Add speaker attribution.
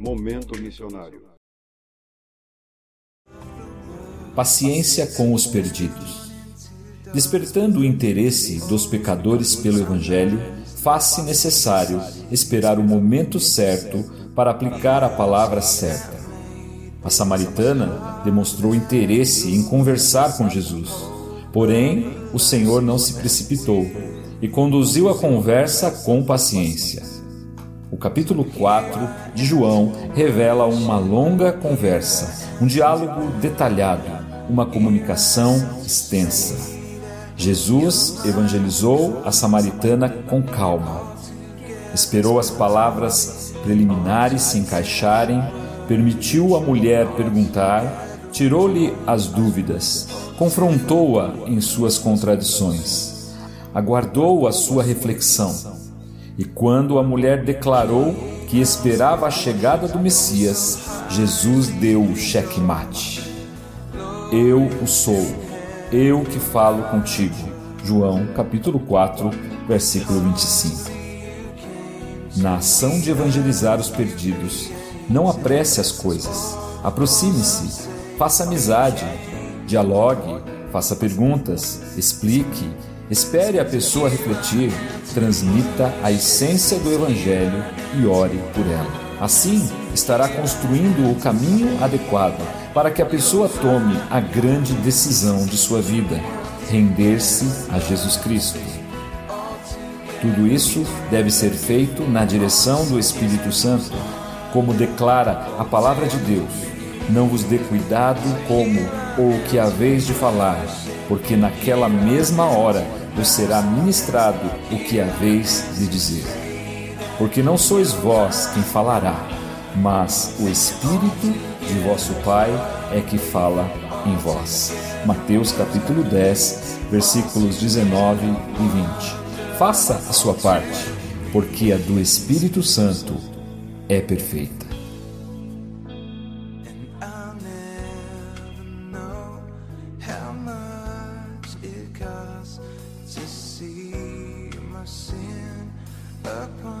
Speaker 1: Momento Missionário.
Speaker 2: Paciência com os perdidos. Despertando o interesse dos pecadores pelo Evangelho, faz-se necessário esperar o momento certo para aplicar a palavra certa. A samaritana demonstrou interesse em conversar com Jesus, porém o Senhor não se precipitou e conduziu a conversa com paciência. O capítulo 4 de João revela uma longa conversa, um diálogo detalhado, uma comunicação extensa. Jesus evangelizou a samaritana com calma. Esperou as palavras preliminares se encaixarem, permitiu à mulher perguntar, tirou-lhe as dúvidas, confrontou-a em suas contradições, aguardou a sua reflexão. E quando a mulher declarou que esperava a chegada do Messias, Jesus deu o checkmate. Eu o sou, eu que falo contigo. João capítulo 4, versículo 25. Na ação de evangelizar os perdidos, não apresse as coisas. Aproxime-se, faça amizade, dialogue, faça perguntas, explique, espere a pessoa refletir, transmita a essência do Evangelho e ore por ela. Assim, estará construindo o caminho adequado para que a pessoa tome a grande decisão de sua vida, render-se a Jesus Cristo. Tudo isso deve ser feito na direção do Espírito Santo, como declara a palavra de Deus. Não vos dê cuidado como ou o que haveis de falar, porque naquela mesma hora vos será ministrado o que haveis de dizer. Porque não sois vós quem falará, mas o Espírito de vosso Pai é que fala em vós. Mateus capítulo 10, versículos 19 e 20. Faça a sua parte, porque a do Espírito Santo é perfeita. to see my sin upon